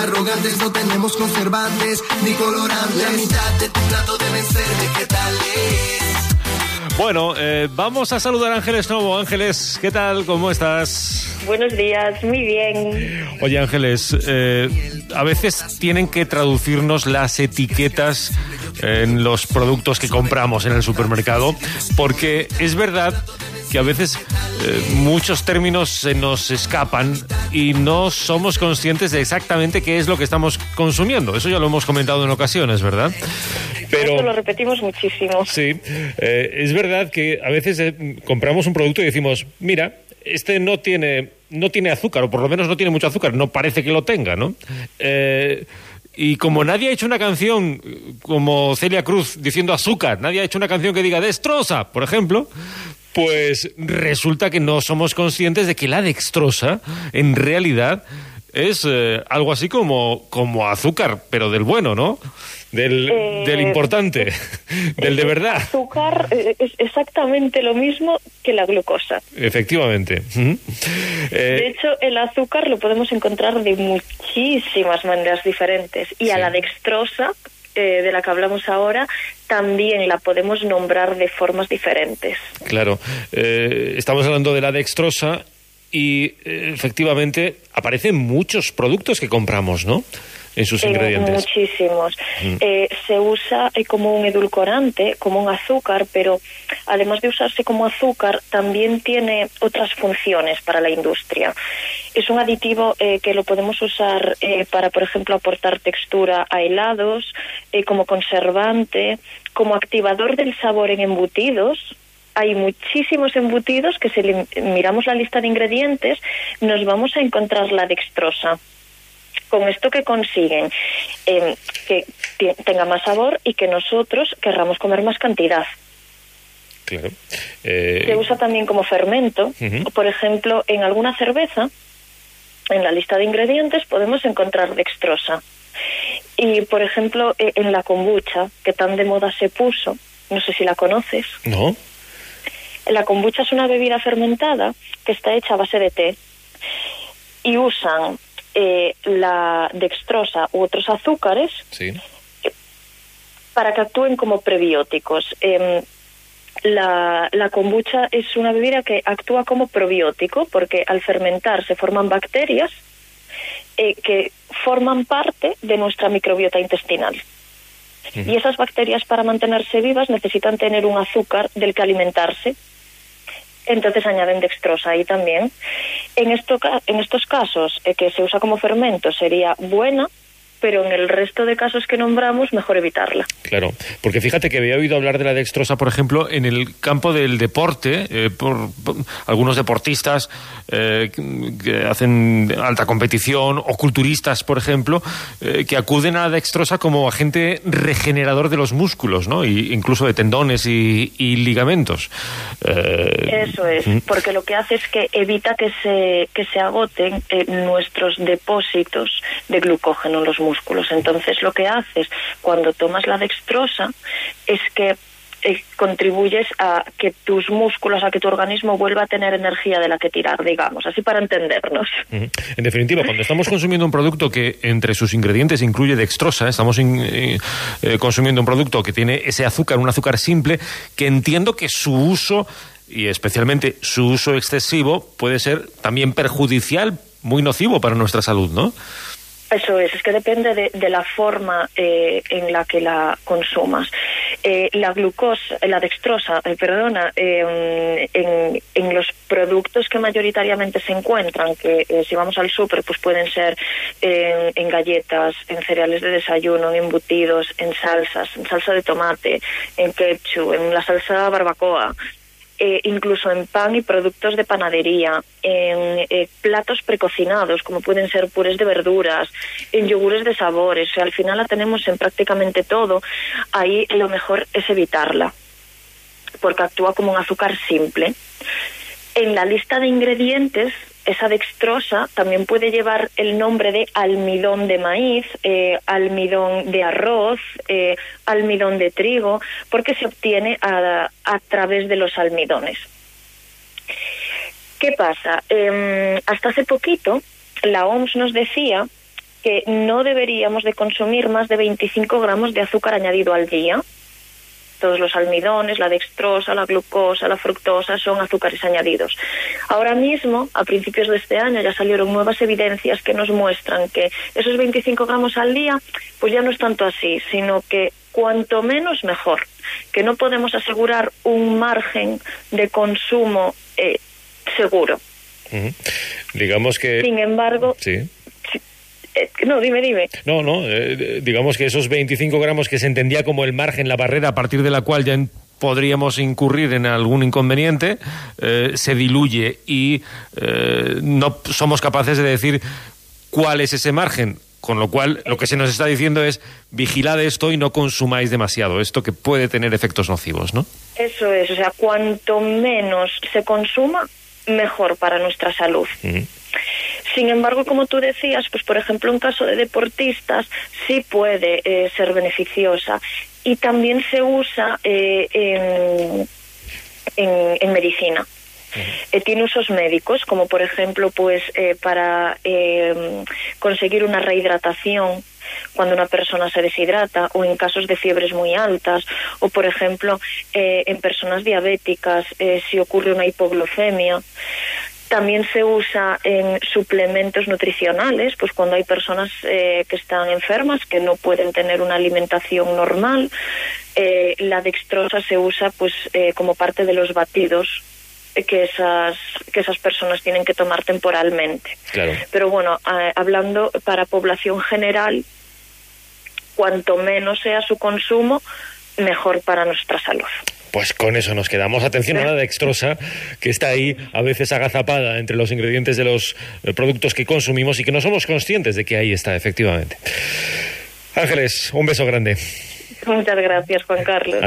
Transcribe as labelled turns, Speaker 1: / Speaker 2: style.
Speaker 1: arrogantes, no tenemos conservantes ni colorantes. La mitad de tu plato deben ser vegetales.
Speaker 2: Bueno, eh, vamos a saludar a Ángeles Novo. Ángeles, ¿qué tal? ¿Cómo estás?
Speaker 3: Buenos días, muy bien.
Speaker 2: Oye, Ángeles, eh, a veces tienen que traducirnos las etiquetas en los productos que compramos en el supermercado, porque es verdad que a veces eh, muchos términos se nos escapan y no somos conscientes de exactamente qué es lo que estamos consumiendo. Eso ya lo hemos comentado en ocasiones, ¿verdad?
Speaker 3: Pero Esto lo repetimos muchísimo.
Speaker 2: Sí, eh, es verdad que a veces eh, compramos un producto y decimos, mira, este no tiene no tiene azúcar o por lo menos no tiene mucho azúcar, no parece que lo tenga, ¿no? y como nadie ha hecho una canción como Celia Cruz diciendo azúcar, nadie ha hecho una canción que diga destroza, por ejemplo, pues resulta que no somos conscientes de que la dextrosa, en realidad, es eh, algo así como, como azúcar, pero del bueno, ¿no? Del, eh, del importante, del de verdad.
Speaker 3: Azúcar eh, es exactamente lo mismo que la glucosa.
Speaker 2: Efectivamente.
Speaker 3: de hecho, el azúcar lo podemos encontrar de muchísimas maneras diferentes. Y a la dextrosa, eh, de la que hablamos ahora, también la podemos nombrar de formas diferentes.
Speaker 2: Claro, eh, estamos hablando de la dextrosa y eh, efectivamente aparecen muchos productos que compramos, ¿no? En sus ingredientes?
Speaker 3: muchísimos. Mm. Eh, se usa eh, como un edulcorante, como un azúcar, pero además de usarse como azúcar, también tiene otras funciones para la industria. Es un aditivo eh, que lo podemos usar para, por ejemplo, aportar textura a helados, como conservante, como activador del sabor en embutidos, hay muchísimos embutidos que si miramos la lista de ingredientes nos vamos a encontrar la dextrosa con esto que consiguen em, que tenga más sabor y que nosotros querramos comer más cantidad.
Speaker 2: Claro.
Speaker 3: Eh, Se usa también como fermento. Por ejemplo, en alguna cerveza, en la lista de ingredientes, podemos encontrar dextrosa. Y, por ejemplo, e, en la kombucha, que tan de moda se puso, no sé si la conoces.
Speaker 2: No.
Speaker 3: La kombucha es una bebida fermentada que está hecha a base de té y usan eh, la dextrosa u otros azúcares para que actúen como prebióticos. Em, la, la, kombucha es una bebida que actúa como probiótico porque al fermentar se forman bacterias eh, que forman parte de nuestra microbiota intestinal. Y esas bacterias para mantenerse vivas necesitan tener un azúcar del que alimentarse entonces añaden dextrosa ahí también. En, esto, en estos casos, eh, que se usa como fermento, sería buena pero en el resto de casos que nombramos, mejor evitarla.
Speaker 2: Claro, porque fíjate que había oído hablar de la dextrosa, por ejemplo, en el campo del deporte, eh, por, algunos deportistas eh, que hacen alta competición, o culturistas, por ejemplo, eh, que acuden a la dextrosa como agente regenerador de los músculos, ¿no? Y incluso de tendones y, ligamentos.
Speaker 3: Eso es, porque lo que hace es que evita que se, que se agoten nuestros depósitos de glucógeno en los músculos músculos. Entonces lo que haces cuando tomas la dextrosa es que eh, contribuyes a que tus músculos, a que tu organismo vuelva a tener energía de la que tirar, digamos, así para entendernos.
Speaker 2: En definitiva, cuando estamos consumiendo un producto que entre sus ingredientes incluye dextrosa, estamos eh, eh, consumiendo un producto que tiene ese azúcar, un azúcar simple, que entiendo que su uso y especialmente su uso excesivo puede ser también perjudicial, muy nocivo para nuestra salud, ¿no?
Speaker 3: Eso es, es que depende de, la forma eh, en la que la consumas. Eh, la glucosa, la dextrosa, eh, perdona, en, en, los productos que mayoritariamente se encuentran, que si vamos al súper, pues pueden ser en, galletas, en cereales de desayuno, en embutidos, en salsas, en salsa de tomate, en ketchup, en la salsa barbacoa, eh, incluso en pan y productos de panadería, en eh, platos precocinados, como pueden ser purés de verduras, en yogures de sabores. O sea, al final la tenemos en prácticamente todo. Ahí lo mejor es evitarla, porque actúa como un azúcar simple. En la lista de ingredientes esa dextrosa también puede llevar el nombre de almidón de maíz, eh, almidón de arroz, eh, almidón de trigo, porque se obtiene a, través de los almidones. ¿Qué pasa? Em, hasta hace poquito la OMS nos decía que no deberíamos de consumir más de 25 gramos de azúcar añadido al día. Todos los almidones, la dextrosa, la glucosa, la fructosa son azúcares añadidos. Ahora mismo, a principios de este año, ya salieron nuevas evidencias que nos muestran que esos 25 gramos al día, pues ya no es tanto así, sino que cuanto menos mejor, que no podemos asegurar un margen de consumo eh, seguro.
Speaker 2: Uh -huh. Digamos que...
Speaker 3: Sin embargo...
Speaker 2: Sí.
Speaker 3: Eh, no, dime, dime.
Speaker 2: No, no, eh, digamos que esos 25 gramos que se entendía como el margen, la barrera a partir de la cual ya podríamos incurrir en algún inconveniente, eh, se diluye y eh, no somos capaces de decir cuál es ese margen. Con lo cual, lo que se nos está diciendo es vigilad esto y no consumáis demasiado, esto que puede tener efectos nocivos, ¿no?
Speaker 3: Eso es, o sea, cuanto menos se consuma, mejor para nuestra salud. Uh -huh. Sin embargo, como tú decías, pues por ejemplo, en caso de deportistas sí puede eh, ser beneficiosa y también se usa eh, en, en, en, medicina. Uh -huh. eh, tiene usos médicos, como por ejemplo, pues eh, para conseguir una rehidratación cuando una persona se deshidrata o en casos de fiebres muy altas o por ejemplo eh, en personas diabéticas eh, si ocurre una hipoglucemia también se usa en suplementos nutricionales, pues cuando hay personas eh, que están enfermas, que no pueden tener una alimentación normal. Eh, la dextrosa se usa pues eh, como parte de los batidos que esas que esas personas tienen que tomar temporalmente.
Speaker 2: Claro.
Speaker 3: Pero bueno, hablando para población general, cuanto menos sea su consumo, mejor para nuestra salud.
Speaker 2: Pues con eso nos quedamos. Atención a la dextrosa, que está ahí a veces agazapada entre los ingredientes de los productos que consumimos y que no somos conscientes de que ahí está, efectivamente. Ángeles, un beso grande.
Speaker 3: Muchas gracias, Juan Carlos.